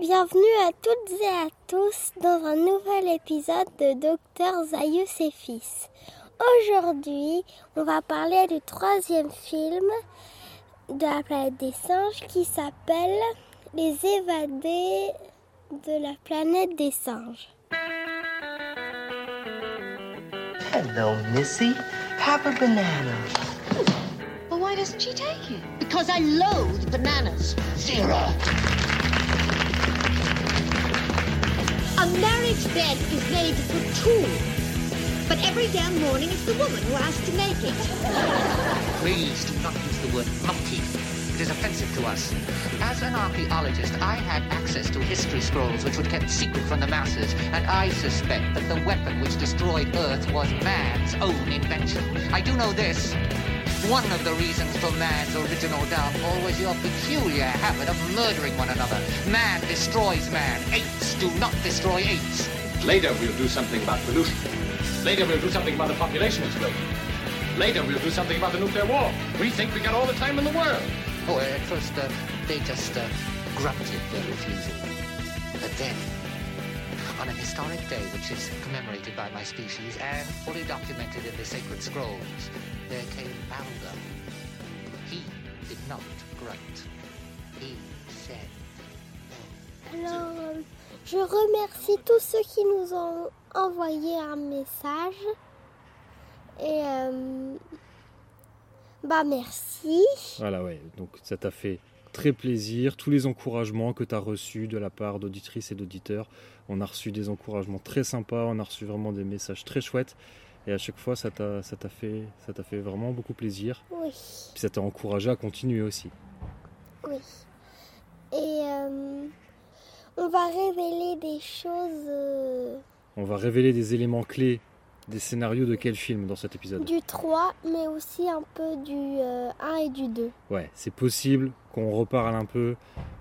Bienvenue à toutes et à tous dans un nouvel épisode de Docteur Zaius et Fils. Aujourd'hui, on va parler du troisième film de la planète des singes qui s'appelle Les évadés de la planète des singes. Hello, Missy. Have a banana. Well, why doesn't she take it? Because I loathe bananas. Zero. A marriage bed is made for two. But every damn morning it's the woman who has to make it. Please do not use the word monkey. It is offensive to us. As an archaeologist, I had access to history scrolls which were kept secret from the masses, and I suspect that the weapon which destroyed Earth was man's own invention. I do know this. One of the reasons for man's original downfall was your peculiar habit of murdering one another. Man destroys man. Apes do not destroy apes. Later, we'll do something about pollution. Later, we'll do something about the population explosion. Later, we'll do something about the nuclear war. We think we got all the time in the world. Oh, at first, uh, they just uh, grunted their refusal. But then, on a historic day which is commemorated by my species and fully documented in the sacred scrolls, there came Balder. He did not grunt. He said, Alors, je remercie tous ceux qui nous ont envoyé un message. Et euh, bah merci. Voilà, ouais. Donc ça t'a fait très plaisir. Tous les encouragements que tu as reçus de la part d'auditrices et d'auditeurs. On a reçu des encouragements très sympas, on a reçu vraiment des messages très chouettes. Et à chaque fois, ça t'a ça t'a fait, ça t'a fait vraiment beaucoup plaisir. Oui, Puis ça t'a encouragé à continuer aussi. oui. Et euh, on va révéler des choses euh, On va révéler des éléments clés des scénarios de quel film dans cet épisode? Du 3, mais aussi un peu du euh, 1 et du 2. Ouais, c'est possible qu'on reparle un peu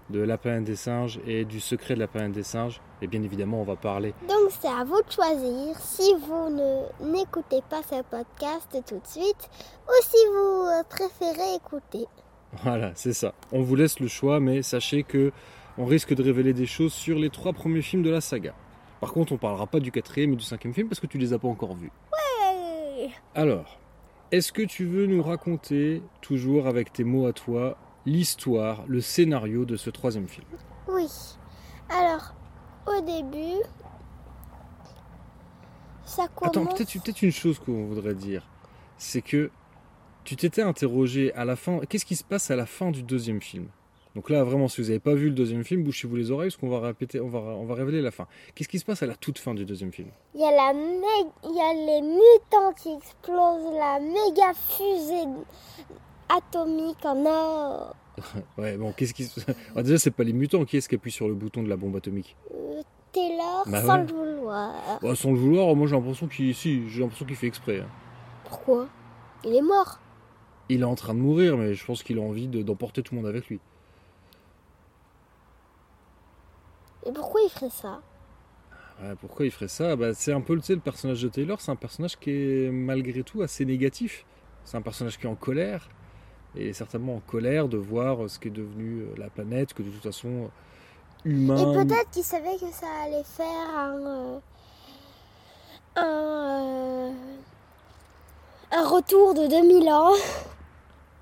de la planète des singes et du secret de la planète des singes. Et bien évidemment, on va parler Donc c'est à vous de choisir si vous ne n'écoutez pas ce podcast tout de suite ou si vous euh, préférez écouter. Voilà, c'est ça. On vous laisse le choix, mais sachez que on risque de révéler des choses sur les trois premiers films de la saga. Par contre, on parlera pas du quatrième et du cinquième film parce que tu les as pas encore vus. Ouais. Alors, est-ce que tu veux nous raconter, toujours avec tes mots à toi, l'histoire, le scénario de ce troisième film Oui. Alors, au début, ça commence. Attends, peut-être une chose qu'on voudrait dire, c'est que tu t'étais interrogé à la fin. Qu'est-ce qui se passe à la fin du deuxième film? Donc là, vraiment, si vous n'avez pas vu le deuxième film, bouchez-vous les oreilles parce qu'on va répéter, on va, on va révéler la fin. Qu'est-ce qui se passe à la toute fin du deuxième film? Il y a la il y a les mutants qui explosent la méga fusée atomique en or. Ouais, bon, qu'est-ce qui. Ah, déjà, c'est pas les mutants qui est-ce qui appuie sur le bouton de la bombe atomique Euh, Taylor Bah sans ouais. le vouloir. Bah, Sans le vouloir, moi j'ai l'impression qu'il si, j'ai l'impression qu'il fait exprès. hein. Pourquoi? Il est mort. Il est en train de mourir, mais je pense qu'il a envie de- d'emporter tout le monde avec lui. Et pourquoi il ferait ça? Ouais, pourquoi il ferait ça? Bah, C'est un peu tu sais, le personnage de Taylor, c'est un personnage qui est malgré tout assez négatif. C'est un personnage qui est en colère, et certainement en colère de voir ce qui est devenu euh, la planète, que de toute façon, euh, humain. Et peut-être qu'il savait que ça allait faire un. euh, un. un retour de 2000 ans.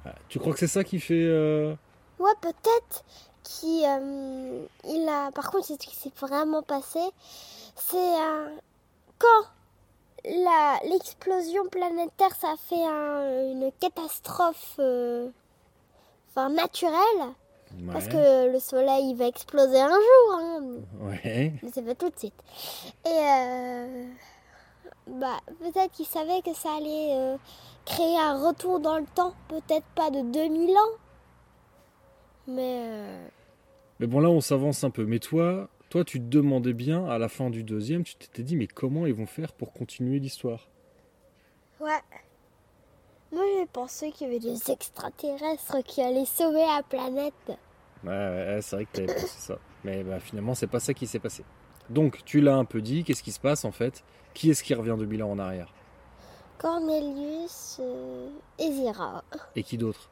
Ah, Tu crois que c'est ça qui fait. euh, Ouais, peut-être qu'il euh, il a. Par contre, c'est ce qui s'est vraiment passé. C'est un. Quand l'explosion planétaire, ça fait un- une catastrophe. euh, Enfin, naturelle. Parce que le soleil il va exploser un jour. Hein. Ouais. Mais c'est pas tout de suite. Et euh, bah, peut-être qu'il savait que ça allait euh, créer un retour dans le temps. Peut-être pas de 2000 ans. Mais Mais bon, là, on s'avance un peu. Mais toi, toi, tu te demandais bien, à la fin du deuxième, tu t'étais dit, mais comment ils vont faire pour continuer l'histoire? Ouais. Moi j'ai pensé qu'il y avait des extraterrestres qui allaient sauver la planète. Ouais, ouais, c'est vrai que t'avais pensé ça. Mais bah, finalement, c'est pas ça qui s'est passé. Donc, tu l'as un peu dit, qu'est-ce qui se passe en fait? Qui est-ce qui revient de ans en arrière? Cornelius euh, et Zira. Et qui d'autre?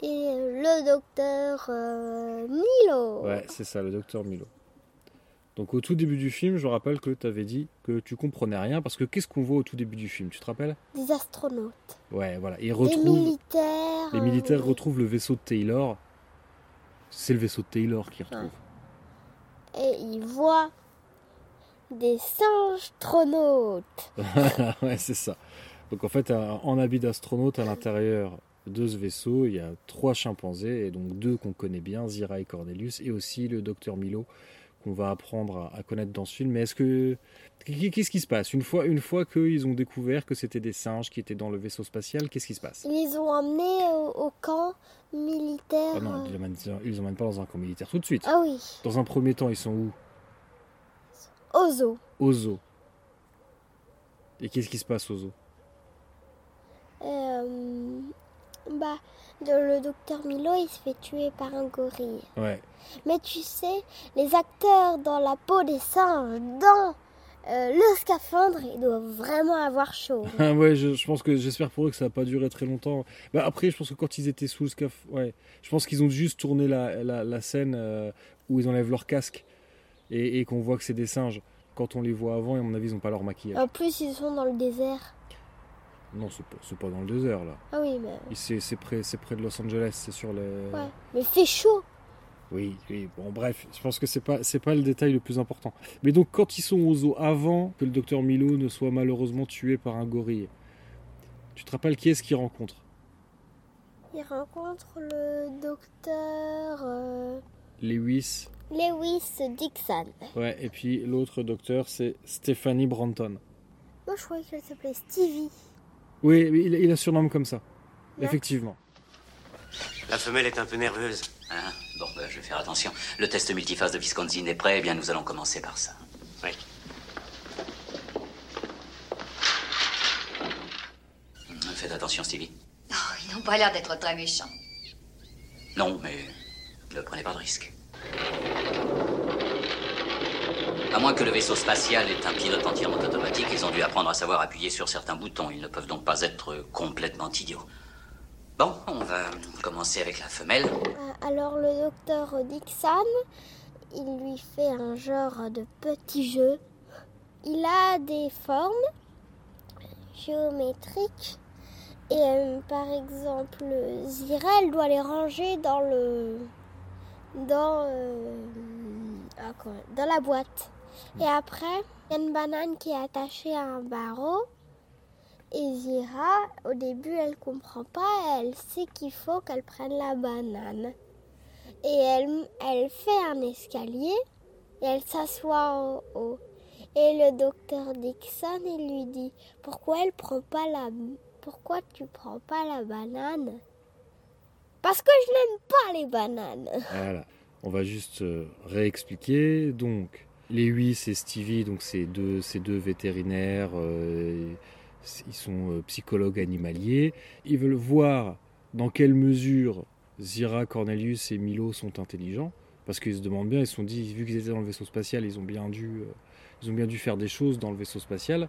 Et le docteur euh, Milo. Ouais, c'est ça, le docteur Milo. Donc au tout début du film, je rappelle que tu avais dit que tu comprenais rien parce que qu'est-ce qu'on voit au tout début du film Tu te rappelles? Des astronautes. Ouais, voilà. Ils Des retrouvent, militaires. les militaires retrouvent le vaisseau de Taylor. C'est le vaisseau de Taylor qui retrouve. Et ils voient des singes astronautes. ouais, c'est ça. Donc en fait, en habit d'astronaute à l'intérieur de ce vaisseau, il y a trois chimpanzés et donc deux qu'on connaît bien, Zira et Cornelius, et aussi le docteur Milo qu'on va apprendre à, à connaître dans ce film. Mais est-ce que qu'est-ce qui se passe? Une fois une fois qu'ils ont découvert que c'était des singes qui étaient dans le vaisseau spatial Qu'est-ce qui se passe? Ils les ont emmenés au, au camp militaire. Ah non, ils les emmènent, ils les emmènent pas dans un camp militaire tout de suite. Ah oui, Dans un premier temps, ils sont où? Au zoo. Au zoo. Et qu'est-ce qui se passe au zoo Euh, bah, le docteur Milo, il se fait tuer par un gorille. Ouais. Mais tu sais, les acteurs dans la peau des singes, dans euh, le scaphandre, ils doivent vraiment avoir chaud. Ah ouais, je, je pense que j'espère pour eux que ça n'a pas duré très longtemps. Bah après, je pense que quand ils étaient sous le scaf, ouais, je pense qu'ils ont juste tourné la, la, la scène euh, où ils enlèvent leur casque et, et qu'on voit que c'est des singes. Quand on les voit avant, et à mon avis, ils n'ont pas leur maquillage. En plus, ils sont dans le désert. Non, c'est pas, pas dans le désert là. Ah oui, mais... C'est près, de Los Angeles, c'est sur les. Ouais. Mais il fait chaud. Oui, oui. Bon, bref, je pense que c'est pas, pas le détail le plus important. Mais donc, quand ils sont au zoo, avant que le docteur Milo ne soit malheureusement tué par un gorille, tu te rappelles qui est-ce qu'il rencontre? Il rencontre le docteur euh, Lewis. Lewis Dixon. Ouais, et puis l'autre docteur, c'est Stephanie Branton. Moi, je croyais qu'elle s'appelait Stevie. Oui, il, il la surnomme comme ça. Ouais. Effectivement. La femelle est un peu nerveuse. Hein? Bon, ben, je vais faire attention. Le test multiphase de Wisconsin est prêt, eh bien nous allons commencer par ça. Oui. Faites attention, Stevie. Oh, ils n'ont pas l'air d'être très méchants. Non, mais ne prenez pas de risque. À moins que le vaisseau spatial ait un pilote entièrement automatique, ils ont dû apprendre à savoir appuyer sur certains boutons. Ils ne peuvent donc pas être complètement idiots. Bon, on va commencer avec la femelle. Euh, Alors, le docteur Dixon, il lui fait un genre de petit jeu. Il a des formes géométriques. Et euh, par exemple, Zira, elle doit les ranger dans le. dans. euh, ah, dans la boîte. Et après, il y a une banane qui est attachée à un barreau. Et Zira, au début, elle comprend pas. Elle sait qu'il faut qu'elle prenne la banane. Et elle, elle fait un escalier. Et elle s'assoit en haut. Et le docteur Dixon, il lui dit Pourquoi elle prend pas la. Pourquoi tu prends pas la banane? Parce que je n'aime pas les bananes. Voilà. On va juste euh, réexpliquer. Donc, Lewis et Stevie, donc ces deux, deux vétérinaires, euh, ils sont euh, psychologues animaliers. Ils veulent voir dans quelle mesure Zira, Cornelius et Milo sont intelligents. Parce qu'ils se demandent bien, ils se sont dit, vu qu'ils étaient dans le vaisseau spatial, ils ont bien dû, euh, ils ont bien dû faire des choses dans le vaisseau spatial.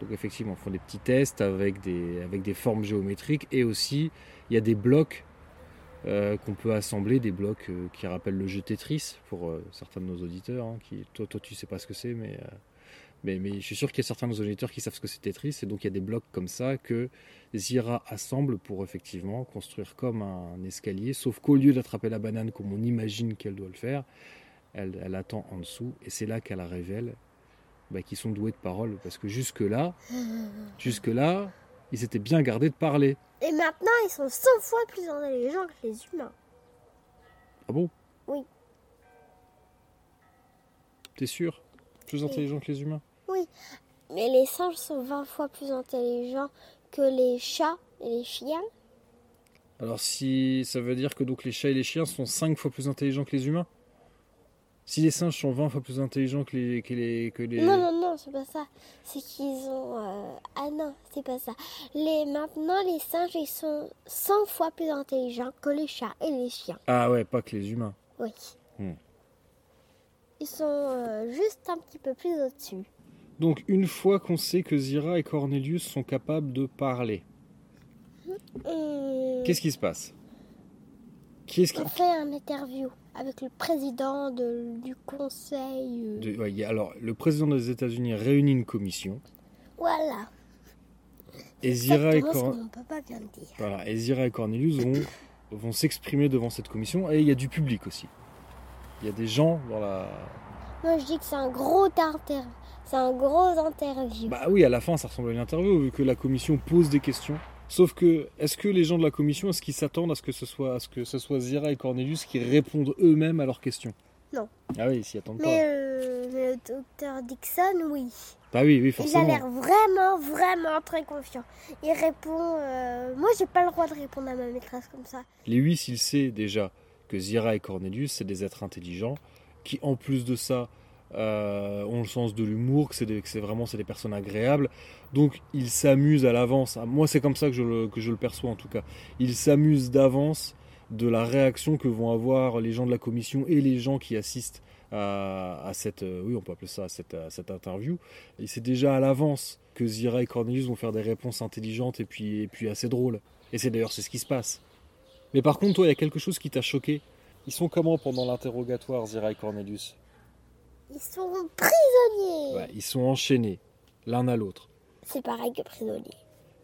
Donc effectivement, ils font des petits tests avec des, avec des formes géométriques et aussi il y a des blocs euh, qu'on peut assembler, des blocs euh, qui rappellent le jeu Tetris pour euh, certains de nos auditeurs. hein, qui, toi, toi, tu sais pas ce que c'est, mais, mais, je suis sûr qu'il y a certains de nos auditeurs qui savent ce que c'est Tetris. Et donc il y a des blocs comme ça que Zira assemble pour effectivement construire comme un escalier. Sauf qu'au lieu d'attraper la banane comme on imagine qu'elle doit le faire, elle, attend en dessous et c'est là qu'elle révèle bah, qu'ils sont doués de parole. Parce que jusque-là, jusque-là, ils s'étaient bien gardés de parler. Et maintenant, ils sont 100 fois plus intelligents que les humains. Ah bon? Oui. T'es sûr? Plus intelligent que les humains? Oui, mais les singes sont 20 fois plus intelligents que les chats et les chiens. Alors si ça veut dire que donc les chats et les chiens sont 5 fois plus intelligents que les humains? Si les singes sont 20 fois plus intelligents que les... Que les, que les... Non, non, non, c'est pas ça. C'est qu'ils ont... euh, Ah non, c'est pas ça. Les... Maintenant, les singes, ils sont 100 fois plus intelligents que les chats et les chiens. Ah ouais, pas que les humains. Oui. Hmm. Ils sont euh, juste un petit peu plus au-dessus. Donc une fois qu'on sait que Zira et Cornelius sont capables de parler, Et qu'est-ce qui se passe? Qui est-ce qui... on fait un interview. Avec le président de- du conseil. euh, De- ouais, alors, le président des États-Unis réunit une commission. Voilà. Et Zira et, Cor- voilà, et Zira et Cornelius vont, vont s'exprimer devant cette commission. Et il y a du public aussi. Il y a des gens dans la. Moi, je dis que c'est un gros inter... C'est un gros interview. Bah oui, à la fin, ça ressemble à une interview vu que la commission pose des questions. Sauf que, est-ce que les gens de la commission, est-ce qu'ils s'attendent à ce que ce soit, à ce que ce soit Zira et Cornelius qui répondent eux-mêmes à leurs questions? Non. Ah oui, ils s'y attendent mais, pas. euh, mais le docteur Dixon, oui. Bah oui, oui, Il a forcément. l'air vraiment, vraiment très confiant. Il répond. euh, Moi, j'ai pas le droit de répondre à ma maîtresse comme ça. Lewis, il sait déjà que Zira et Cornelius, c'est des êtres intelligents qui, en plus de ça, euh, ont le sens de l'humour, que c'est vraiment c'est des personnes agréables. Donc, il s'amuse à l'avance. Ah, Moi, c'est comme ça que je, le, que je le perçois en tout cas. Il s'amuse d'avance de la réaction que vont avoir les gens de la commission et les gens qui assistent à, cette, euh, oui, on peut appeler ça cette, cette interview. Et c'est déjà à l'avance que Zira et Cornelius vont faire des réponses intelligentes et puis, et puis assez drôles. Et c'est d'ailleurs c'est ce qui se passe. Mais par contre, toi, il y a quelque chose qui t'a choqué. Ils sont comment pendant l'interrogatoire, Zira et Cornelius? Ils sont prisonniers. Ouais, Ils sont enchaînés, l'un à l'autre. C'est pareil que prisonniers.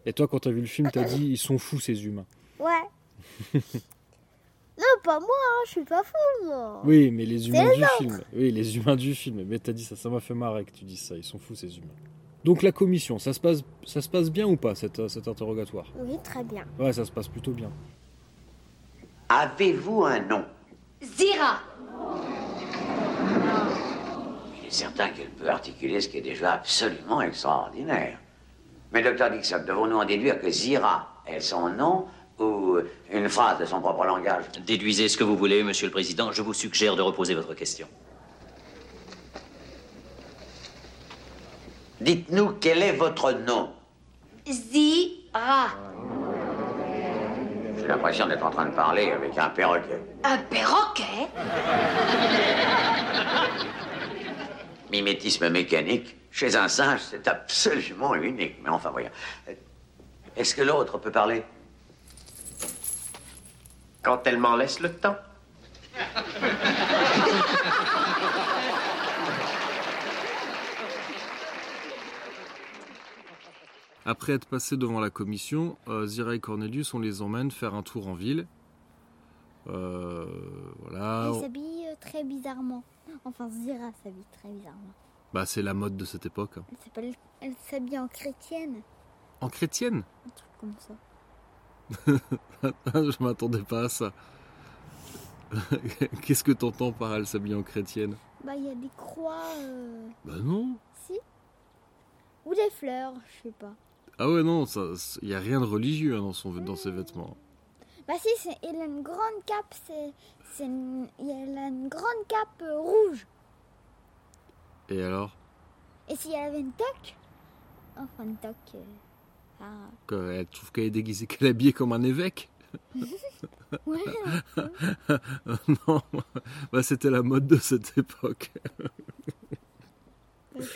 Et toi, quand t'as vu le film, t'as dit ils sont fous ces humains. Ouais. non, pas moi, hein, je suis pas fou, moi. Oui, mais les humains les du autres. film. Oui, les humains du film. Mais t'as dit ça, ça m'a fait marrer que tu dises ça. Ils sont fous ces humains. Donc la commission, ça se passe, ça se passe bien ou pas cette, euh, cet interrogatoire? Oui, très bien. Ouais, ça se passe plutôt bien. Avez-vous un nom? Zira est certain qu'elle peut articuler ce qui est déjà absolument extraordinaire. Mais docteur Dixon, devons-nous en déduire que Zira est son nom ou une phrase de son propre langage? Déduisez ce que vous voulez, monsieur le président. Je vous suggère de reposer votre question. Dites-nous quel est votre nom. Zira. J'ai l'impression d'être en train de parler avec un perroquet. Un perroquet? Mimétisme mécanique, chez un singe, c'est absolument unique. Mais enfin, voyons. Euh, Est-ce que l'autre peut parler? Quand elle m'en laisse le temps. Après être passé devant la commission, euh, Zira et Cornelius, on les emmène faire un tour en ville. Euh, voilà. Elle s'habille euh, très bizarrement. Enfin, Zira s'habille très bizarrement. Bah, c'est la mode de cette époque. hein. Elle s'appelle, elle s'habille en chrétienne, En chrétienne? Un truc comme ça. Je m'attendais pas à ça. Qu'est-ce que t'entends par elle s'habille en chrétienne? Bah, il y a des croix, euh, Bah non. si, ou des fleurs, je sais pas. Ah ouais, non, il n'y a rien de religieux hein, dans, son, dans ses vêtements. Bah si, c'est, elle a une grande cape, c'est, c'est une, a une grande cape euh, rouge. Et alors? Et si elle avait une toque, enfin une toque, euh, ah, que- Elle trouve qu'elle est déguisée, qu'elle est habillée comme un évêque? Ouais, Non, bah, c'était la mode de cette époque. bah,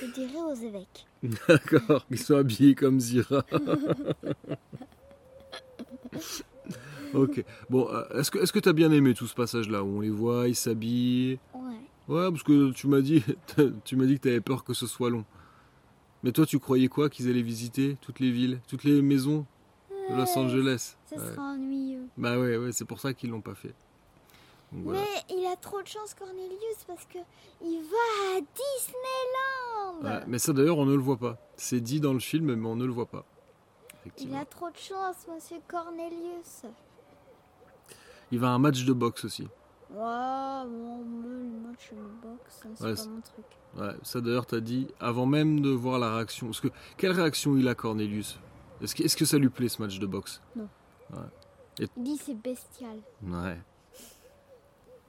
je dirais aux évêques. D'accord, ils sont habillés comme Zira. Ok, bon, euh, est-ce que est-ce que t'as bien aimé tout ce passage-là où on les voit, ils s'habillent? Ouais. Ouais, parce que tu m'as dit, tu m'as dit que t'avais peur que ce soit long. Mais toi, tu croyais quoi qu'ils allaient visiter toutes les villes, toutes les maisons de Los Angeles? Ouais. sera ennuyeux. Bah ouais, ouais, c'est pour ça qu'ils l'ont pas fait. Donc voilà. Mais il a trop de chance, Cornelius, parce que il va à Disneyland. Ouais, mais ça d'ailleurs, on ne le voit pas. C'est dit dans le film, mais on ne le voit pas. Il a trop de chance, monsieur Cornelius. Il va à un match de boxe aussi. Moi, le match de boxe, c'est Ouais, pas mon truc. Ouais, ça d'ailleurs, t'as dit avant même de voir la réaction. Parce que quelle réaction il a, Cornelius? Est-ce que, est-ce que ça lui plaît ce match de boxe? Non. Ouais. Il dit c'est bestial. Ouais.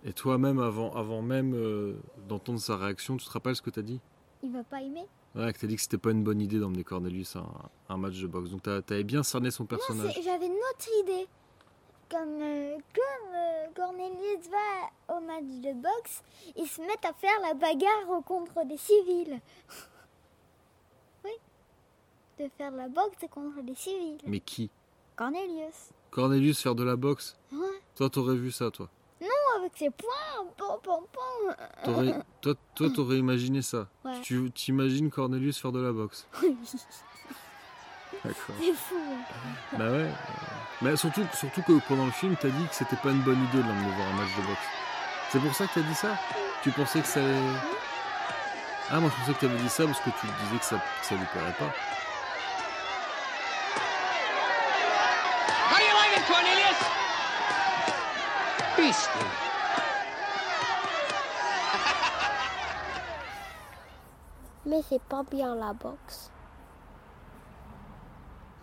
Et toi-même, avant, avant même euh, d'entendre sa réaction, tu te rappelles ce que t'as dit? Il va pas aimer? Ouais, que t'as dit que c'était pas une bonne idée d'emmener Cornelius à un, un match de boxe. Donc t'as- t'avais bien cerné son personnage. j'avais une autre idée. Comme, euh, comme euh, Cornelius va au match de boxe, ils se mettent à faire la bagarre contre des civils. oui. De faire de la boxe contre des civils. Mais qui? Cornelius. Cornelius faire de la boxe? Ouais. Toi, t'aurais vu ça, toi? Non, avec ses poings. Pom, pom, pom. T'aurais- toi, toi, t'aurais imaginé ça. Ouais. Tu t'imagines Cornelius faire de la boxe? D'accord. C'est fou. Bah ouais. Mais surtout, surtout que pendant le film, t'as dit que c'était pas une bonne idée de l'emmener voir un match de boxe. C'est pour ça que t'as dit ça? Tu pensais que ça allait... Ah, moi je pensais que t'avais dit ça parce que tu disais que ça, que ça lui plairait pas. How do you like it, Cornelius? Beastly. Mais c'est pas bien la boxe.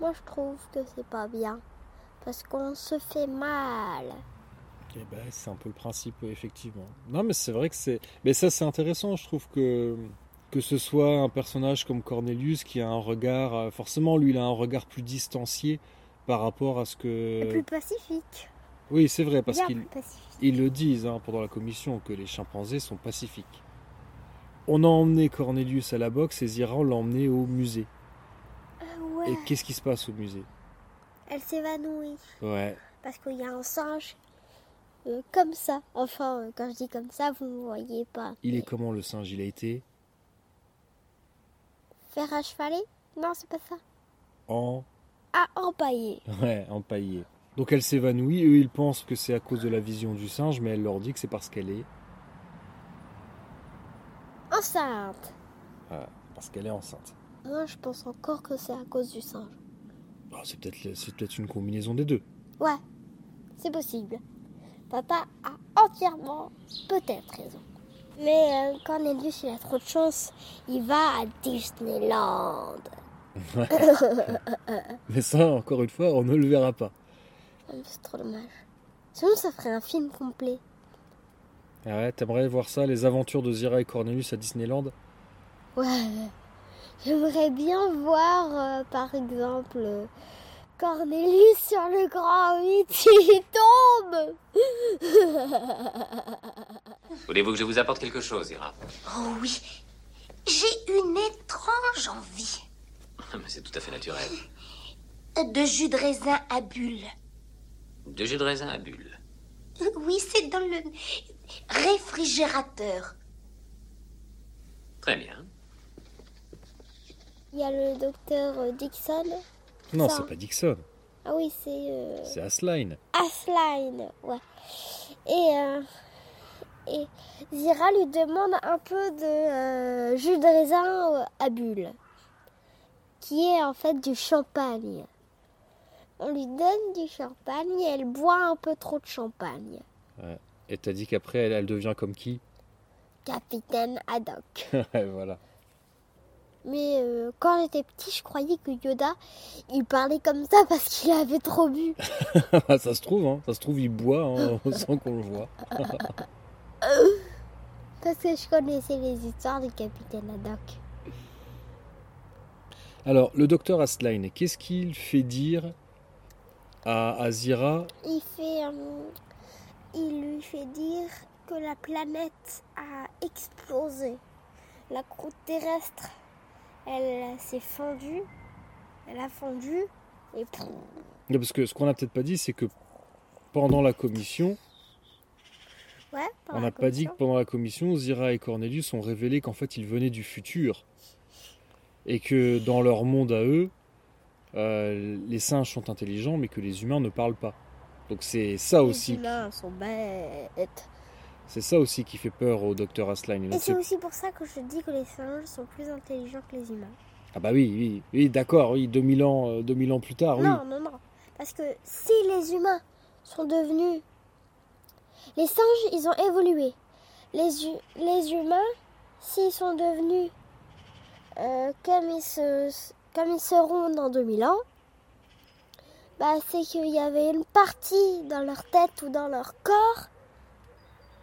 Moi je trouve que c'est pas bien. Parce qu'on se fait mal. Eh ben, c'est un peu le principe, effectivement. Non, mais c'est vrai que c'est. Mais ça, c'est intéressant. Je trouve que que ce soit un personnage comme Cornelius qui a un regard. euh, Forcément, lui, il a un regard plus distancié par rapport à ce Et que. plus pacifique. Oui, c'est vrai, parce qu'ils ils le disent hein, pendant la commission que les chimpanzés sont pacifiques. On a emmené Cornelius à la boxe et Zira l'a emmené au musée. Ouais. Et qu'est-ce qui se passe au musée? Elle s'évanouit. Ouais. Parce qu'il y a un singe euh, comme ça. Enfin, euh, quand je dis comme ça, vous ne voyez pas. Il est comment le singe? Il a été Faire à chevaler? Non, c'est pas ça. en. Ah, empaillé. Ouais, empaillé. Donc elle s'évanouit. Eux, ils pensent que c'est à cause de la vision du singe, mais elle leur dit que c'est parce qu'elle est. Enceinte. ah, parce qu'elle est enceinte. Moi, je pense encore que c'est à cause du singe. Ah, c'est peut-être c'est peut-être une combinaison des deux. Ouais, c'est possible. Papa a entièrement peut-être raison. Mais euh, Cornelius, il a trop de chance. Il va à Disneyland. mais ça, encore une fois, on ne le verra pas. C'est trop dommage. Sinon, ça ferait un film complet. Ah ouais, t'aimerais voir ça, les aventures de Zira et Cornelius à Disneyland? Ouais. J'aimerais bien voir, euh, par exemple, euh, Cornelius sur le grand 8 il tombe. Voulez-vous que je vous apporte quelque chose, Ira? Oh oui, j'ai une étrange envie Mais c'est tout à fait naturel. de jus de raisin à bulles. De jus de raisin à bulles. Oui, c'est dans le réfrigérateur. Très bien. Il y a le docteur euh, Dixon. Non, c'est pas Dixon, Ah oui, c'est euh, c'est Asline. Asline. Ouais. Et, euh, et Zira lui demande un peu de euh, jus de raisin à bulles, qui est en fait du champagne. On lui donne du champagne et elle boit un peu trop de champagne. Ouais. Et t'as dit qu'après, elle, elle devient comme qui? Capitaine Haddock. Voilà. Mais euh, quand j'étais petit, je croyais que Yoda, il parlait comme ça parce qu'il avait trop bu. ça se trouve, hein. Ça se trouve, il boit hein, sans qu'on le voit. Parce que je connaissais les histoires du Capitaine Haddock. Alors, le docteur Asline, qu'est-ce qu'il fait dire à, à Zira Il fait, euh, il lui fait dire que la planète a explosé. La croûte terrestre, elle s'est fondue. Elle a fondu et Parce que ce qu'on n'a peut-être pas dit, c'est que pendant la commission, ouais. on n'a pas dit que pendant la commission, Zira et Cornelius ont révélé qu'en fait, ils venaient du futur. Et que dans leur monde à eux, euh, les singes sont intelligents, mais que les humains ne parlent pas. Donc c'est ça Les aussi, humains sont bêtes. C'est ça aussi qui fait peur au docteur Asline. Et c'est c'est- aussi pour ça que je dis que les singes sont plus intelligents que les humains. Ah bah oui, oui, oui, d'accord, oui, 2000 ans, euh, 2000 ans plus tard, oui. Non, non, non. Parce que si les humains sont devenus... Les singes, ils ont évolué. Les, hu- les humains, s'ils sont devenus euh, comme, ils se, comme ils seront dans 2000 ans, bah, c'est qu'il y avait une partie dans leur tête ou dans leur corps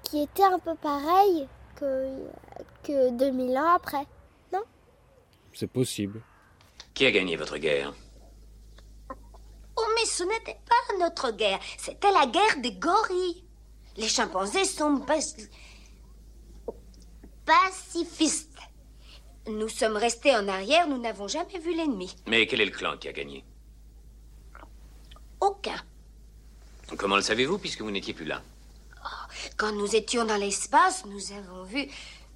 qui était un peu pareille que, que 2000 ans après. Non? C'est possible. Qui a gagné votre guerre? Oh, mais ce n'était pas notre guerre, c'était la guerre des gorilles. Les chimpanzés sont pacifistes. Nous sommes restés en arrière, nous n'avons jamais vu l'ennemi. Mais quel est le clan qui a gagné? Aucun. Comment le savez-vous puisque vous n'étiez plus là? Quand nous étions dans l'espace, nous avons vu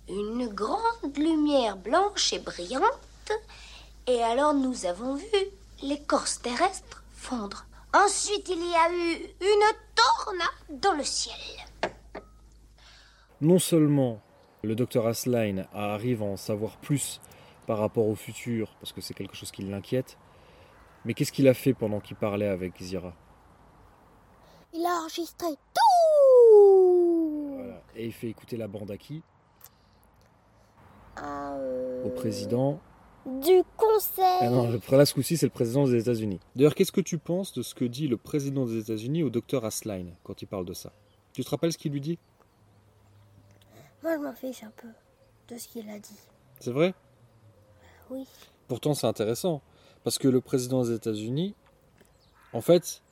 une grande lumière blanche et brillante. Et alors nous avons vu l'écorce terrestre fondre. Ensuite, il y a eu une tornade dans le ciel. Non seulement le docteur Asline arrive à en savoir plus par rapport au futur, parce que c'est quelque chose qui l'inquiète, mais qu'est-ce qu'il a fait pendant qu'il parlait avec Zira? Il a enregistré tout Voilà. Et il fait écouter la bande à qui? Euh, Au président. Du conseil Ah non, le, là, ce coup-ci, c'est le président des États-Unis. D'ailleurs, qu'est-ce que tu penses de ce que dit le président des États-Unis au docteur Asline quand il parle de ça? Tu te rappelles ce qu'il lui dit? Moi, je m'en fiche un peu de ce qu'il a dit. C'est vrai? Oui. Pourtant, c'est intéressant. Parce que le président des États-Unis, en fait,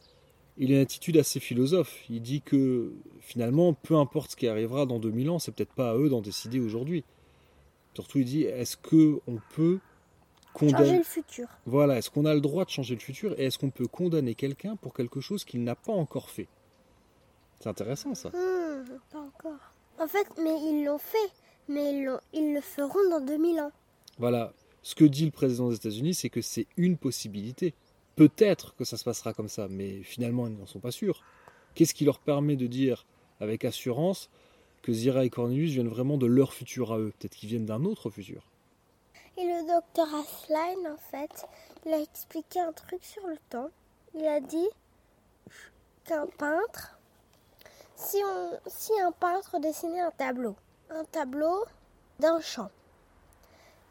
il a une attitude assez philosophe. Il dit que finalement, peu importe ce qui arrivera dans 2000 ans, c'est peut-être pas à eux d'en décider aujourd'hui. Surtout, il dit est-ce que on peut Changer condamner le futur. Voilà, est-ce qu'on a le droit de changer le futur et est-ce qu'on peut condamner quelqu'un pour quelque chose qu'il n'a pas encore fait? C'est intéressant ça. Hmm, pas encore. En fait, mais ils l'ont fait. Mais ils le feront dans 2000 ans. Voilà, ce que dit le président des États-Unis, c'est que c'est une possibilité. Peut-être que ça se passera comme ça, mais finalement, ils n'en sont pas sûrs. Qu'est-ce qui leur permet de dire avec assurance que Zira et Cornelius viennent vraiment de leur futur à eux? Peut-être qu'ils viennent d'un autre futur. Et le docteur Asline, en fait, il a expliqué un truc sur le temps. Il a dit qu'un peintre, si, on, si un peintre dessinait un tableau, un tableau d'un champ,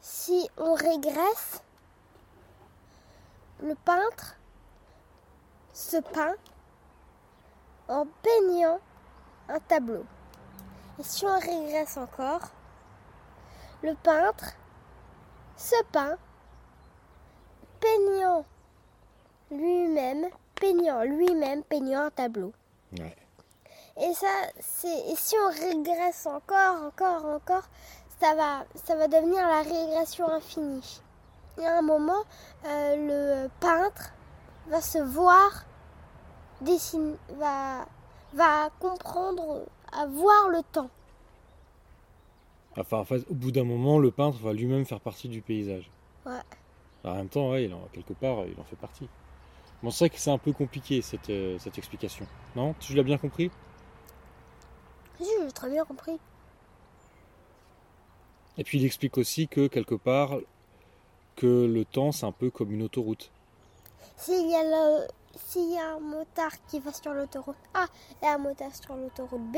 si on régresse, le peintre se peint en peignant un tableau. Et si on régresse encore, le peintre se peint peignant lui-même, peignant lui-même, peignant un tableau. Ouais. Et ça, c'est et si on régresse encore, encore, encore, ça va, ça va devenir la régression infinie. A un moment, euh, le peintre va se voir dessiner, va, va comprendre, à voir le temps. Enfin, en fait, au bout d'un moment, le peintre va lui-même faire partie du paysage. Ouais. En même temps, ouais, il en, quelque part, il en fait partie. Bon, c'est vrai que c'est un peu compliqué cette, euh, cette explication. Non? Tu l'as bien compris? Si, j'ai très bien compris. Et puis il explique aussi que quelque part, que le temps c'est un peu comme une autoroute. S'il y, a le- s'il y a un motard qui va sur l'autoroute A et un motard sur l'autoroute B,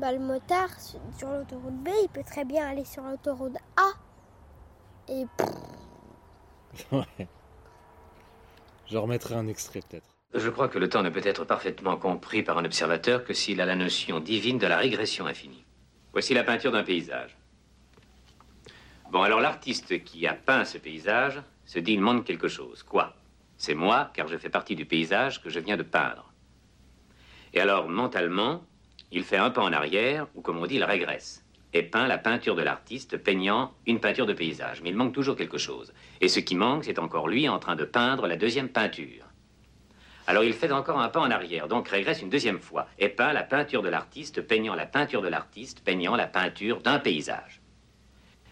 bah, le motard su- sur l'autoroute B, il peut très bien aller sur l'autoroute A. Et Ouais. Je remettrai un extrait peut-être. Je crois que le temps ne peut être parfaitement compris par un observateur que s'il a la notion divine de la régression infinie. Voici la peinture d'un paysage. Bon, alors l'artiste qui a peint ce paysage se dit il manque quelque chose. Quoi? C'est moi, car je fais partie du paysage que je viens de peindre. Et alors, mentalement, il fait un pas en arrière, ou comme on dit, il régresse, et peint la peinture de l'artiste peignant une peinture de paysage. Mais il manque toujours quelque chose. Et ce qui manque, c'est encore lui en train de peindre la deuxième peinture. Alors il fait encore un pas en arrière, donc régresse une deuxième fois, et peint la peinture de l'artiste, peignant la peinture de l'artiste, peignant la peinture d'un paysage.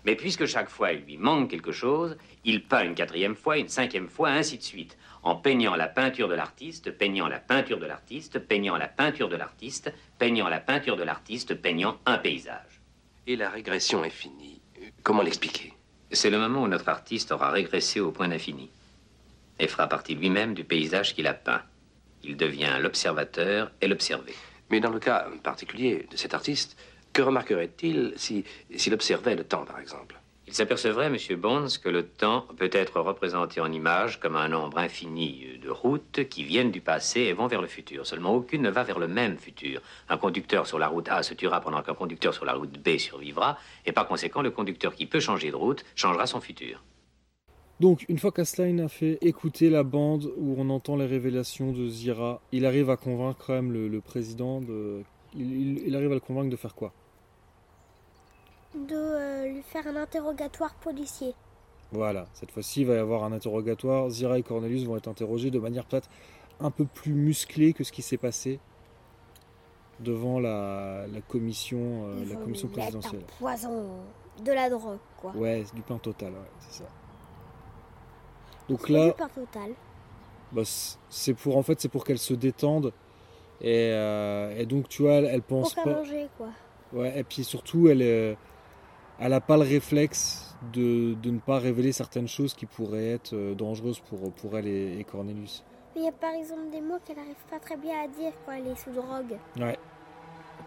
Mais puisque chaque fois il lui manque quelque chose, il peint une quatrième fois, une cinquième fois, ainsi de suite, en peignant la peinture de l'artiste, peignant la peinture de l'artiste, peignant la peinture de l'artiste, peignant la peinture de l'artiste, peignant un paysage. Et la régression est finie. Comment l'expliquer? C'est le moment où notre artiste aura régressé au point d'infini et fera partie lui-même du paysage qu'il a peint. Il devient l'observateur et l'observé. Mais dans le cas particulier de cet artiste, que remarquerait-il si- s'il observait le temps, par exemple? Il s'apercevrait, M. Bones, que le temps peut être représenté en images comme un nombre infini de routes qui viennent du passé et vont vers le futur. Seulement, aucune ne va vers le même futur. Un conducteur sur la route A se tuera pendant qu'un conducteur sur la route B survivra, et par conséquent, le conducteur qui peut changer de route changera son futur. Donc, une fois qu'Asline a fait écouter la bande où on entend les révélations de Zira, il arrive à convaincre quand même le, le président de. Il, il- il arrive à le convaincre de faire quoi? De euh, lui faire un interrogatoire policier. Voilà, cette fois-ci, il va y avoir un interrogatoire. Zira et Cornelius vont être interrogés de manière peut-être un peu plus musclée que ce qui s'est passé. devant la, la commission, euh, la commission mettre présidentielle. un poison, de la drogue, quoi. Ouais, c'est du pain total, ouais, c'est ça. Donc là, du pain total. bah, c'est pour en fait c'est pour qu'elle se détende et, euh, et donc tu vois elle, elle pense Pour pas manger, quoi. ouais et puis surtout elle euh, elle a pas le réflexe de, de ne pas révéler certaines choses qui pourraient être euh, dangereuses pour pour elle et, et Cornelius Mais il y a par exemple des mots qu'elle n'arrive pas très bien à dire quand elle est sous drogue. ouais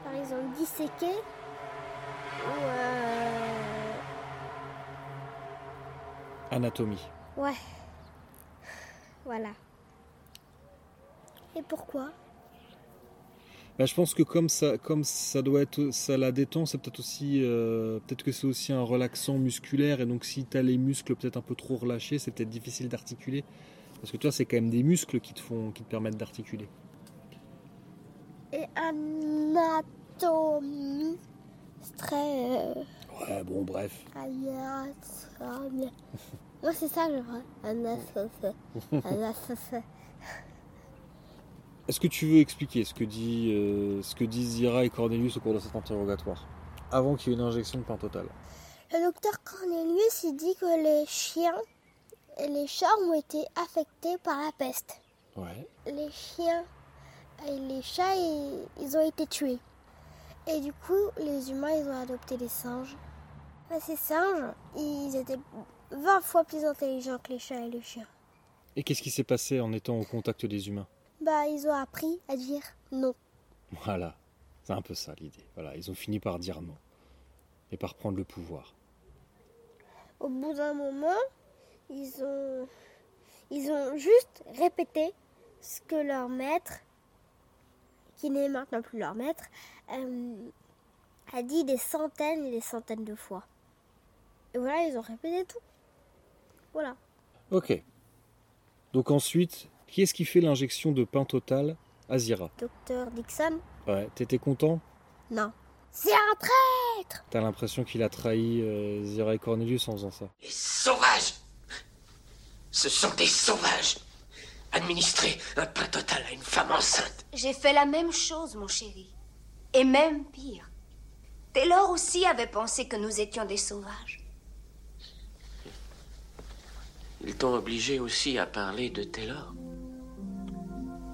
Par exemple, disséquer. Ou. Euh... anatomie Ouais. Voilà. Et pourquoi? Bah, je pense que comme ça, comme ça doit être, ça la détend, c'est peut-être aussi, euh, peut-être que c'est aussi un relaxant musculaire et donc si tu as les muscles peut-être un peu trop relâchés, c'est peut-être difficile d'articuler. Parce que toi, c'est quand même des muscles qui te font, qui te permettent d'articuler. Et anatomie. C'est très. Euh... Ouais, bon, bref. Anatomie. Moi, c'est ça, je vois. Anatomie. Anatomie. Est-ce que tu veux expliquer ce que dit, euh, ce que disent Zira et Cornelius au cours de cet interrogatoire, avant qu'il y ait une injection de pain total? Le docteur Cornelius, il dit que les chiens et les chats ont été affectés par la peste. Ouais. Les chiens et les chats, ils, ils ont été tués. Et du coup, les humains, ils ont adopté des singes. Et ces singes, ils étaient 20 fois plus intelligents que les chats et les chiens. Et qu'est-ce qui s'est passé en étant au contact des humains? Bah, ils ont appris à dire non. Voilà, c'est un peu ça l'idée. Voilà, ils ont fini par dire non et par prendre le pouvoir. Au bout d'un moment, ils ont, ils ont juste répété ce que leur maître, qui n'est maintenant plus leur maître, euh, a dit des centaines et des centaines de fois. Et voilà, ils ont répété tout. Voilà. Ok. Donc ensuite, qui est-ce qui fait l'injection de pain total à Zira Docteur Dixon Ouais, t'étais content? Non. C'est un traître T'as l'impression qu'il a trahi euh, Zira et Cornelius en faisant ça. Sauvages Ce sont des sauvages Administrer un pain total à une femme enceinte J'ai fait la même chose, mon chéri. Et même pire. Taylor aussi avait pensé que nous étions des sauvages. Ils t'ont obligé aussi à parler de Taylor.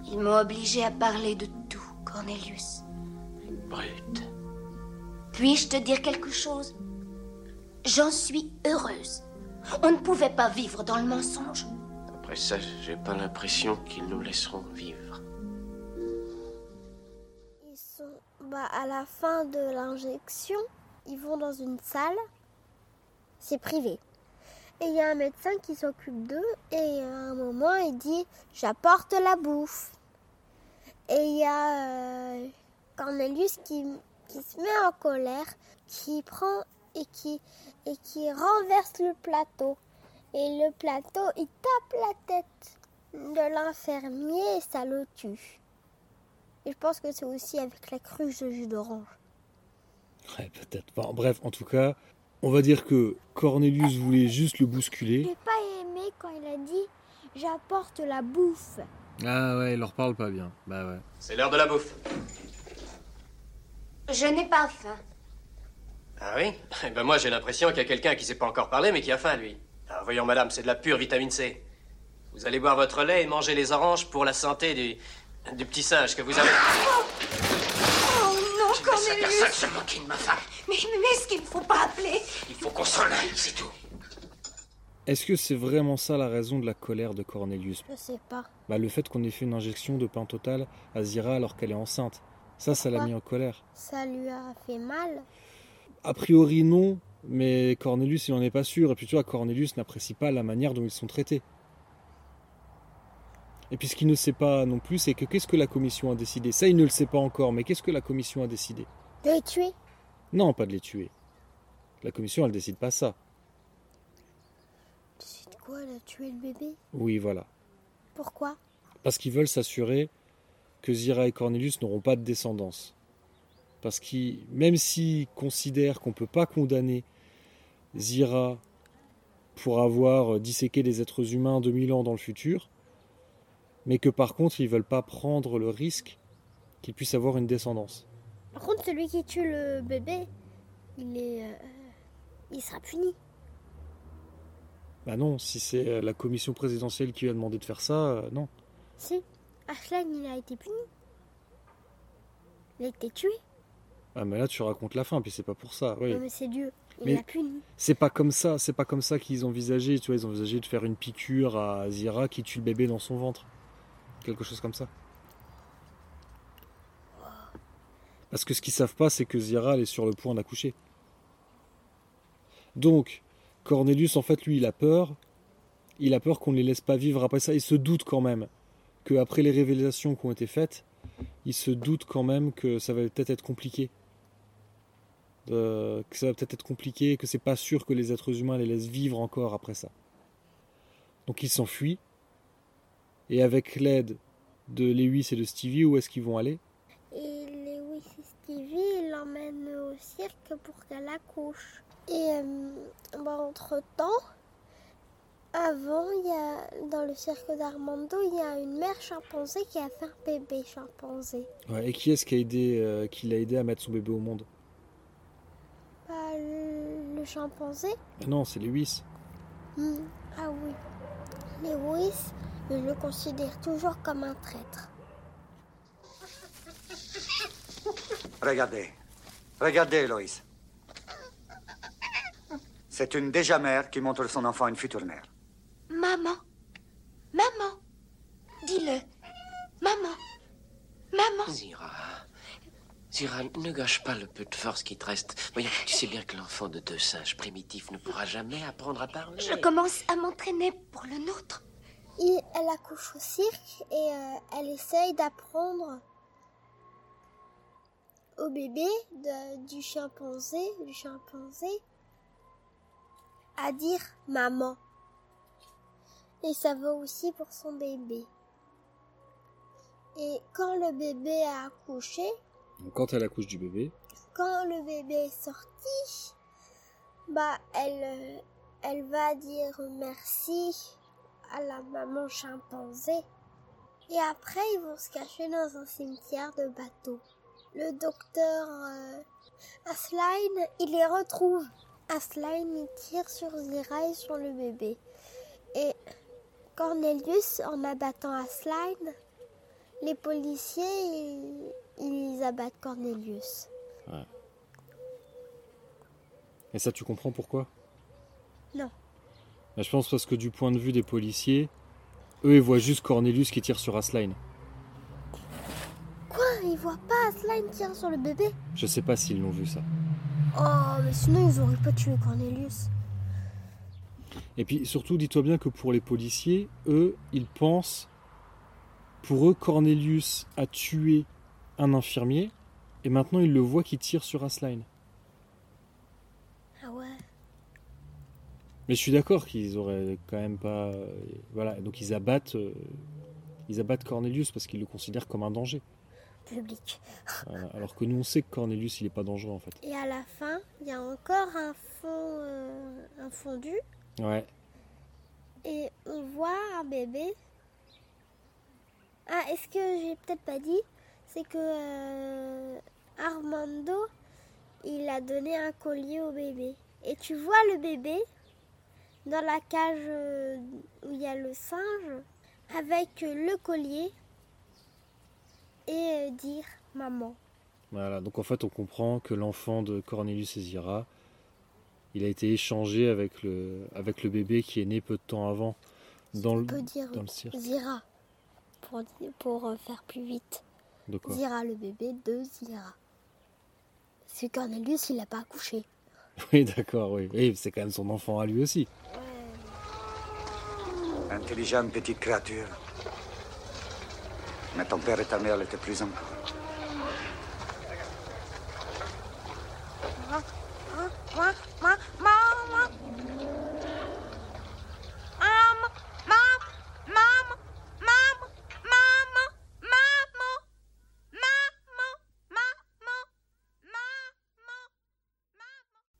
Ils m'ont obligé à parler de tout, Cornelius. Brute. Puis-je te dire quelque chose? J'en suis heureuse. On ne pouvait pas vivre dans le mensonge. Après ça, j'ai pas l'impression qu'ils nous laisseront vivre. Ils sont bah, à la fin de l'injection, ils vont dans une salle. C'est privé. Et il y a un médecin qui s'occupe d'eux et à un moment il dit j'apporte la bouffe. Et il y a euh, Cornelius qui, qui se met en colère, qui prend et qui, et qui renverse le plateau. Et le plateau, il tape la tête de l'infirmier et ça le tue. Et je pense que c'est aussi avec la cruche de jus d'orange. Ouais, peut-être pas. Bref, en tout cas, on va dire que Cornelius voulait juste le bousculer. J'ai pas aimé quand il a dit j'apporte la bouffe. Ah ouais, il leur parle pas bien. Bah ouais. C'est l'heure de la bouffe. Je n'ai pas faim. Ah oui? Eh ben moi j'ai l'impression qu'il y a quelqu'un qui sait pas encore parler mais qui a faim lui. Ah, voyons madame, c'est de la pure vitamine C. Vous allez boire votre lait et manger les oranges pour la santé du, du petit singe que vous avez. Oh non, Personne Cornelius se moquer de ma femme. Mais, mais est-ce qu'il ne faut pas appeler Il faut qu'on s'en aille, c'est tout. Est-ce que c'est vraiment ça la raison de la colère de Cornelius? Je sais pas. Bah le fait qu'on ait fait une injection de pain total à Zira alors qu'elle est enceinte. Ça, ça l'a mis en colère. Ça lui a fait mal? A priori non, mais Cornelius il en est pas sûr. Et puis tu vois, Cornelius n'apprécie pas la manière dont ils sont traités. Et puis ce qu'il ne sait pas non plus, c'est que qu'est-ce que la commission a décidé? Ça, il ne le sait pas encore, mais qu'est-ce que la commission a décidé? De les tuer? Non, pas de les tuer. La commission, elle décide pas ça. Quoi, elle a tué le bébé? Oui, voilà. Pourquoi? Parce qu'ils veulent s'assurer que Zira et Cornelius n'auront pas de descendance. Parce qu'ils, même s'ils considèrent qu'on ne peut pas condamner Zira pour avoir disséqué des êtres humains 2000 ans dans le futur, mais que par contre ils ne veulent pas prendre le risque qu'il puisse avoir une descendance. Par contre, celui qui tue le bébé, il est, euh, il sera puni. Bah non, si c'est euh, la commission présidentielle qui lui a demandé de faire ça, euh, non. Si, Ashline, il a été puni. Il a été tué. Ah mais là tu racontes la fin, puis c'est pas pour ça. Oui. Non, mais c'est Dieu. Il Mais- l'a puni. C'est pas comme ça, c'est pas comme ça qu'ils envisageaient, tu vois, ils envisageaient de faire une piqûre à Zira qui tue le bébé dans son ventre. Quelque chose comme ça. Parce que ce qu'ils savent pas, c'est que Zira elle est sur le point d'accoucher. Donc, Cornelius, en fait, lui, il a peur. Il a peur qu'on ne les laisse pas vivre après ça. Il se doute quand même que après les révélations qui ont été faites, il se doute quand même que ça va peut-être être compliqué. Euh, que ça va peut-être être compliqué, que c'est pas sûr que les êtres humains les laissent vivre encore après ça. Donc il s'enfuit. Et avec l'aide de Lewis et de Stevie, où est-ce qu'ils vont aller? Et Lewis et Stevie, l'emmènent au cirque pour qu'elle accouche. Et euh, bah, entre-temps, avant, il y a, dans le cirque d'Armando, il y a une mère chimpanzé qui a fait un bébé chimpanzé. Ouais, Et qui est-ce qui, a aidé, euh, qui l'a aidé à mettre son bébé au monde? Bah, le, le chimpanzé Ah Non, c'est Lewis. Hmm, Ah oui. Lewis, je le considère toujours comme un traître. Regardez. Regardez, Loïs. C'est une déjà mère qui montre son enfant à une future mère. Maman. Maman. Dis-le. Maman. Maman. Zira. Zira, ne gâche pas le peu de force qui te reste. Voyons, tu sais bien que l'enfant de deux singes primitifs ne pourra jamais apprendre à parler. Je commence à m'entraîner pour le nôtre. Il- elle accouche au cirque et euh, elle essaye d'apprendre au bébé de- du chimpanzé, du chimpanzé, à dire maman. Et ça vaut aussi pour son bébé. Et quand le bébé a accouché, Donc, quand elle accouche du bébé, quand le bébé est sorti, bah elle, euh, elle va dire merci à la maman chimpanzé. Et après, ils vont se cacher dans un cimetière de bateaux. Le docteur euh, Asline, il les retrouve. Asline, il tire sur Zira et sur le bébé. Et Cornelius, en abattant Asline, les policiers, ils, ils abattent Cornelius. Ouais. Et ça, tu comprends pourquoi? Non. Bah, Je pense parce que du point de vue des policiers, eux, ils voient juste Cornelius qui tire sur Asline. Quoi? Ils voient pas Asline tirer sur le bébé? Je sais pas s'ils l'ont vu ça. Oh, mais sinon ils auraient pas tué Cornelius. Et puis surtout, dis-toi bien que pour les policiers, eux, ils pensent, pour eux, Cornelius a tué un infirmier, et maintenant ils le voient qui tire sur Asline. Ah ouais Mais je suis d'accord qu'ils auraient quand même pas. euh, Voilà, donc ils abattent, euh, ils abattent Cornelius parce qu'ils le considèrent comme un danger. Public. Voilà, Alors que nous, on sait que Cornelius, il est pas dangereux en fait. Et à la fin, il y a encore un fond, euh, un fondu. Ouais. Et on voit un bébé. Ah, est-ce que j'ai peut-être pas dit? C'est que euh, Armando, il a donné un collier au bébé. Et tu vois le bébé dans la cage euh, où il y a le singe avec le collier et euh, dire maman. Voilà, donc en fait, on comprend que l'enfant de Cornelius et Zira, il a été échangé avec le, avec le bébé qui est né peu de temps avant dans le, On peut dire dans le cirque. Zira pour, pour euh, faire plus vite. De quoi Zira, le bébé de Zira. C'est Cornelius, il l'a pas accouché. Oui, d'accord, oui. Et c'est quand même son enfant à lui aussi. Intelligente petite créature. Mais ton père et ta mère l'étaient plus encore.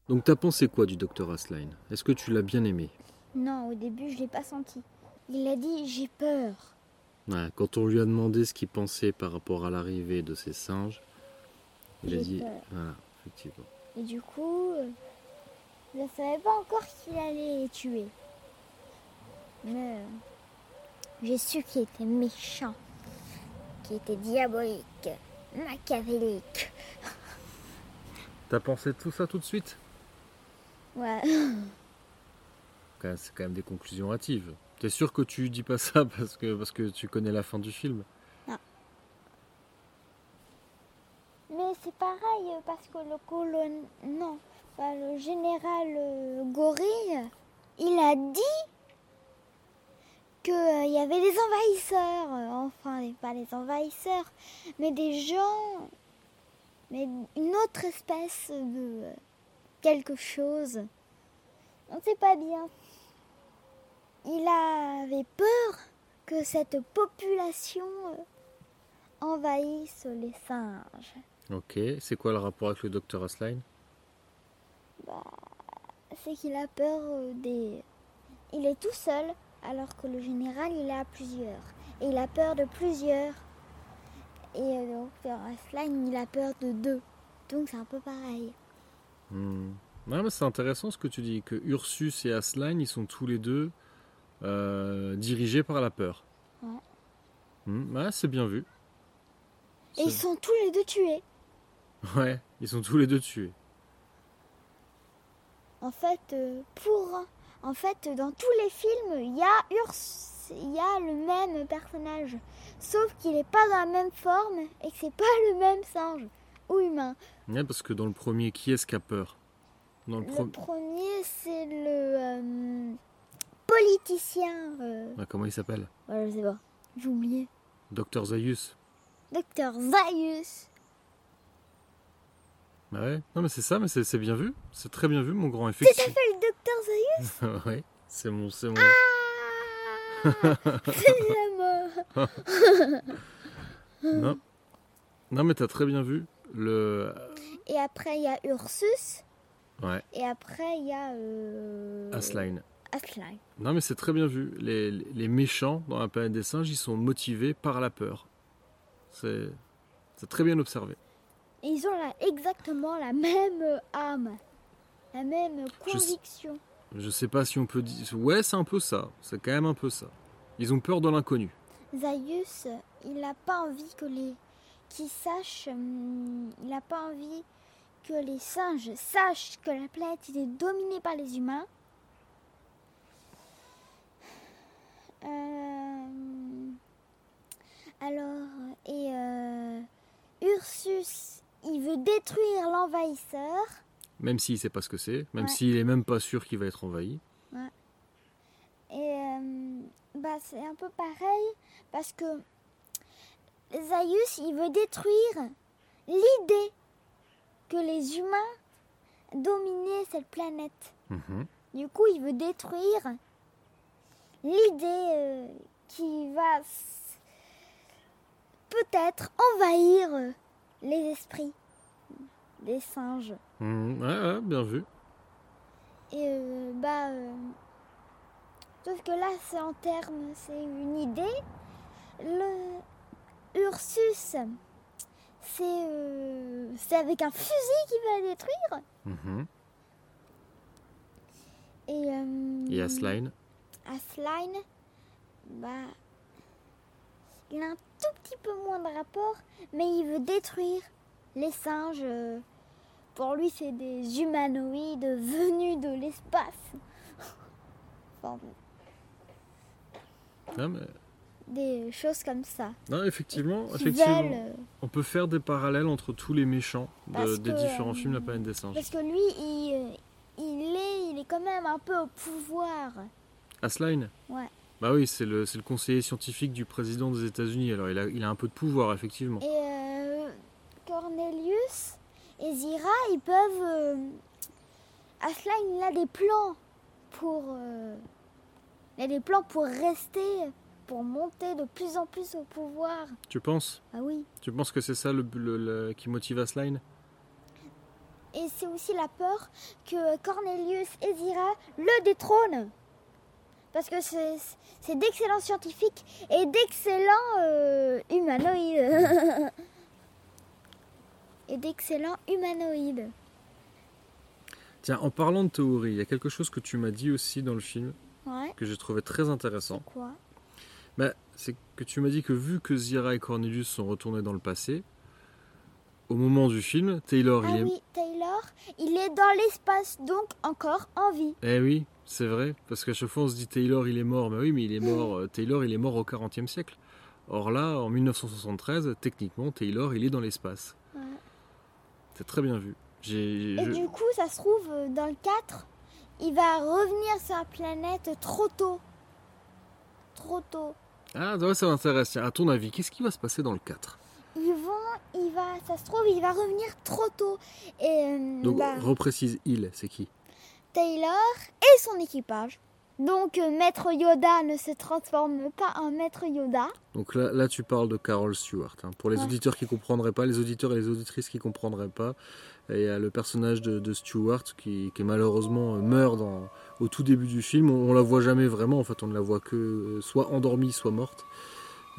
Donc t'as pensé quoi du docteur Asline Est-ce que tu l'as bien aimé? Non, au début, je l'ai pas senti. Il a dit j'ai peur. Ouais, quand on lui a demandé ce qu'il pensait par rapport à l'arrivée de ces singes, il a dit. peur. Voilà, effectivement. Et du coup, je ne savais pas encore qu'il allait les tuer. Mais euh, j'ai su qu'il était méchant, qu'il était diabolique, machiavélique. T'as pensé tout ça tout de suite? Ouais. C'est quand même des conclusions hâtives. T'es sûr que tu dis pas ça parce que, parce que tu connais la fin du film? Mais c'est pareil euh, parce que le colon... Non, le général euh, Gorille, il a dit qu'il y avait des envahisseurs. euh, Enfin, pas des envahisseurs, mais des gens... Mais une autre espèce de euh, quelque chose. On ne sait pas bien. Il avait peur que cette population euh, envahisse les singes. Ok, c'est quoi le rapport avec le docteur Asline Bah, c'est qu'il a peur euh, des. Il est tout seul, alors que le général, il est à plusieurs. Et il a peur de plusieurs. Et euh, le docteur Asline, il a peur de deux. Donc c'est un peu pareil. Hmm. Ouais, c'est intéressant ce que tu dis, que Ursus et Asline, ils sont tous les deux euh, dirigés par la peur. Ouais. Hmm, ouais, c'est bien vu. Et ils sont tous les deux tués. Ouais, ils sont tous les deux tués. En fait, euh, pour. En fait, dans tous les films, il y a Urs. Il y a le même personnage. Sauf qu'il n'est pas dans la même forme et que c'est pas le même singe ou humain. Ouais, parce que dans le premier, qui est-ce qui a peur? Dans le, premier, c'est le euh, politicien. euh, Ah, comment il s'appelle? Ouais, je sais pas. J'ai oublié. Docteur Zaius. Docteur Zaius. Bah ouais, non mais c'est ça, mais c'est bien vu. C'est très bien vu, mon grand effectif. fait le Docteur Zaius? Ouais, c'est mon, c'est mon. Ah C'est la mort non. non, mais t'as très bien vu le. Et après, il y a Ursus. Ouais, Et après, il y a. Euh... Asline. Non, mais c'est très bien vu. Les, les méchants dans la planète des singes, ils sont motivés par la peur. C'est très bien observé. Et ils ont exactement la même euh, âme. La même Je conviction. Je sais pas si on peut dire. Ouais, c'est un peu ça. C'est quand même un peu ça. Ils ont peur de l'inconnu. Zaius, il n'a pas envie que les. Qui sachent. hum, il n'a pas envie que les singes sachent que la planète est dominée par les humains. Euh, alors, et euh, Ursus, il veut détruire l'envahisseur. Même s'il sait pas ce que c'est, même Ouais. s'il est même pas sûr qu'il va être envahi. Ouais. Et euh, bah, c'est un peu pareil parce que Zaius, il veut détruire l'idée que les humains dominaient cette planète. Mhm. Du coup, il veut détruire l'idée euh, qui va peut-être envahir euh, les esprits des singes. Ouais, ouais, bien vu. Et euh, bah. euh, sauf que là, c'est en termes, c'est une idée. Le Ursus, c'est euh, c'est avec un fusil qu'il va la détruire. Mhm. Et, Et Asline Asline, bah. Il a un tout petit peu moins de rapport, mais il veut détruire les singes. euh, Pour lui, c'est des humanoïdes venus de l'espace. Enfin, Non, mais- des choses comme ça. non, effectivement, effectivement veulent, euh, on peut faire des parallèles entre tous les méchants de- des que, différents euh, films La planète des singes. Parce que lui, il, euh, il, est, il est quand même un peu au pouvoir. Asline Ouais. Bah oui, c'est le, conseiller scientifique du président des États-Unis, alors il a, il a un peu de pouvoir, effectivement. Et euh, Cornelius et Zira, ils peuvent. Euh, Asline, il a des plans pour. euh, il a des plans pour rester, pour monter de plus en plus au pouvoir. Tu penses? Ah oui. Tu penses que c'est ça le, le- le- qui motive Asline? Et c'est aussi la peur que Cornelius et Zira le détrônent. Parce que c'est d'excellents scientifiques et d'excellents euh, humanoïdes. et d'excellents humanoïdes. Tiens, en parlant de théorie, il y a quelque chose que tu m'as dit aussi dans le film Ouais. que j'ai trouvé très intéressant. Quoi? Bah, c'est que tu m'as dit que vu que Zira et Cornelius sont retournés dans le passé, au moment du film, Taylor Ah il est. oui, Taylor, il est dans l'espace, donc encore en vie. Eh oui, c'est vrai, parce qu'à chaque fois on se dit Taylor il est mort, mais oui, mais il est mort. euh, Taylor il est mort au 40e siècle. Or là, en 1973, techniquement, Taylor il est dans l'espace. Ouais. C'est très bien vu. J'ai. Et je- du coup, ça se trouve, euh, dans le 4, il va revenir sur la planète trop tôt. Trop tôt. Ah, ouais, ça m'intéresse. Tiens, à ton avis, qu'est-ce qui va se passer dans le 4 Ils vont, il va, ça se trouve, il va revenir trop tôt. Et euh, Donc, bah, reprécise il, c'est qui? Taylor et son équipage. Donc, euh, Maître Yoda ne se transforme pas en Maître Yoda. Donc là, là, tu parles de Carol Stewart. hein. Pour les Ouais. auditeurs qui comprendraient pas, les auditeurs et les auditrices qui comprendraient pas, il y a le personnage de, de Stewart qui, qui malheureusement euh, meurt dans, au tout début du film. On, on la voit jamais vraiment. En fait, on ne la voit que euh, soit endormie, soit morte.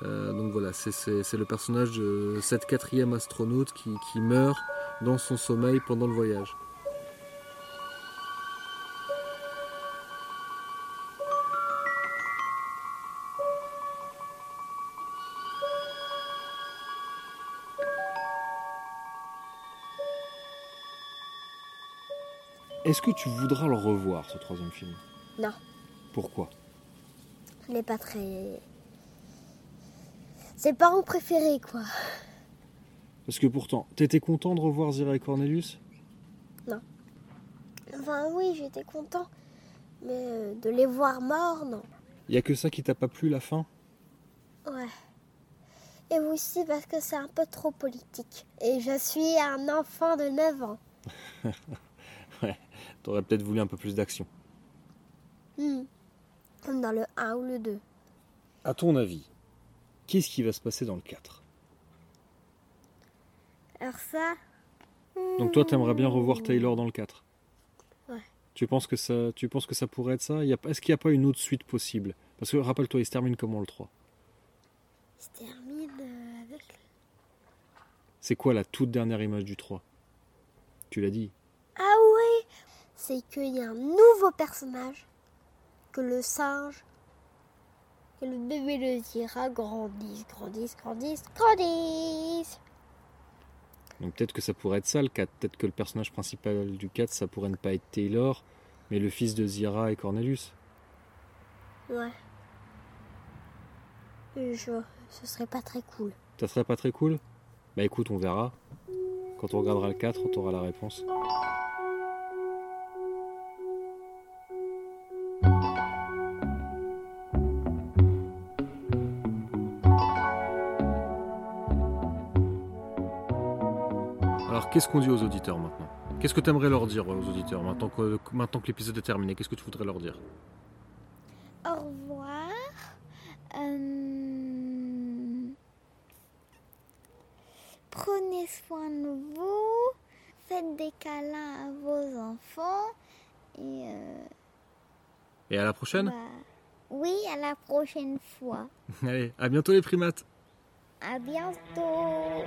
Euh, donc voilà, c'est- le personnage de cette quatrième astronaute qui, qui meurt dans son sommeil pendant le voyage. Est-ce que tu voudras le revoir, ce troisième film? Non, Pourquoi? Il n'est pas très. C'est pas mon préféré, quoi. Parce que pourtant, t'étais content de revoir Zira et Cornelius? Non. Enfin, oui, j'étais content. Mais euh, de les voir morts, non. Il y a que ça qui t'a pas plu la fin? Ouais. Et aussi parce que c'est un peu trop politique. Et je suis un enfant de 9 ans. T'aurais peut-être voulu un peu plus d'action. Hmm. Comme dans le 1 ou le 2. À ton avis, qu'est-ce qui va se passer dans le 4 Alors ça. Donc toi, t'aimerais bien revoir Taylor dans le 4 Ouais. Tu penses que ça, tu penses que ça pourrait être ça? Il y a- Est-ce qu'il n'y a pas une autre suite possible? Parce que rappelle-toi, il se termine comment le 3 Il se termine euh, avec. C'est quoi la toute dernière image du 3 Tu l'as dit. C'est qu'il y a un nouveau personnage. Que le singe. Que le bébé le Zira grandissent, grandissent, grandissent, grandissent. Donc peut-être que ça pourrait être ça le 4. Peut-être que le personnage principal du 4, ça pourrait ne pas être Taylor, mais le fils de Zira et Cornelius. Ouais. Je... Ce serait pas très cool. Ça serait pas très cool? Bah écoute, on verra. Quand on regardera le 4, on aura la réponse. Qu'est-ce qu'on dit aux auditeurs maintenant? Qu'est-ce que tu aimerais leur dire aux auditeurs maintenant que, maintenant que l'épisode est terminé? Qu'est-ce que tu voudrais leur dire? Au revoir. Euh, Prenez soin de vous. Faites des câlins à vos enfants. Et euh, Et à la prochaine? bah, oui, à la prochaine fois. Allez, à bientôt les primates À bientôt.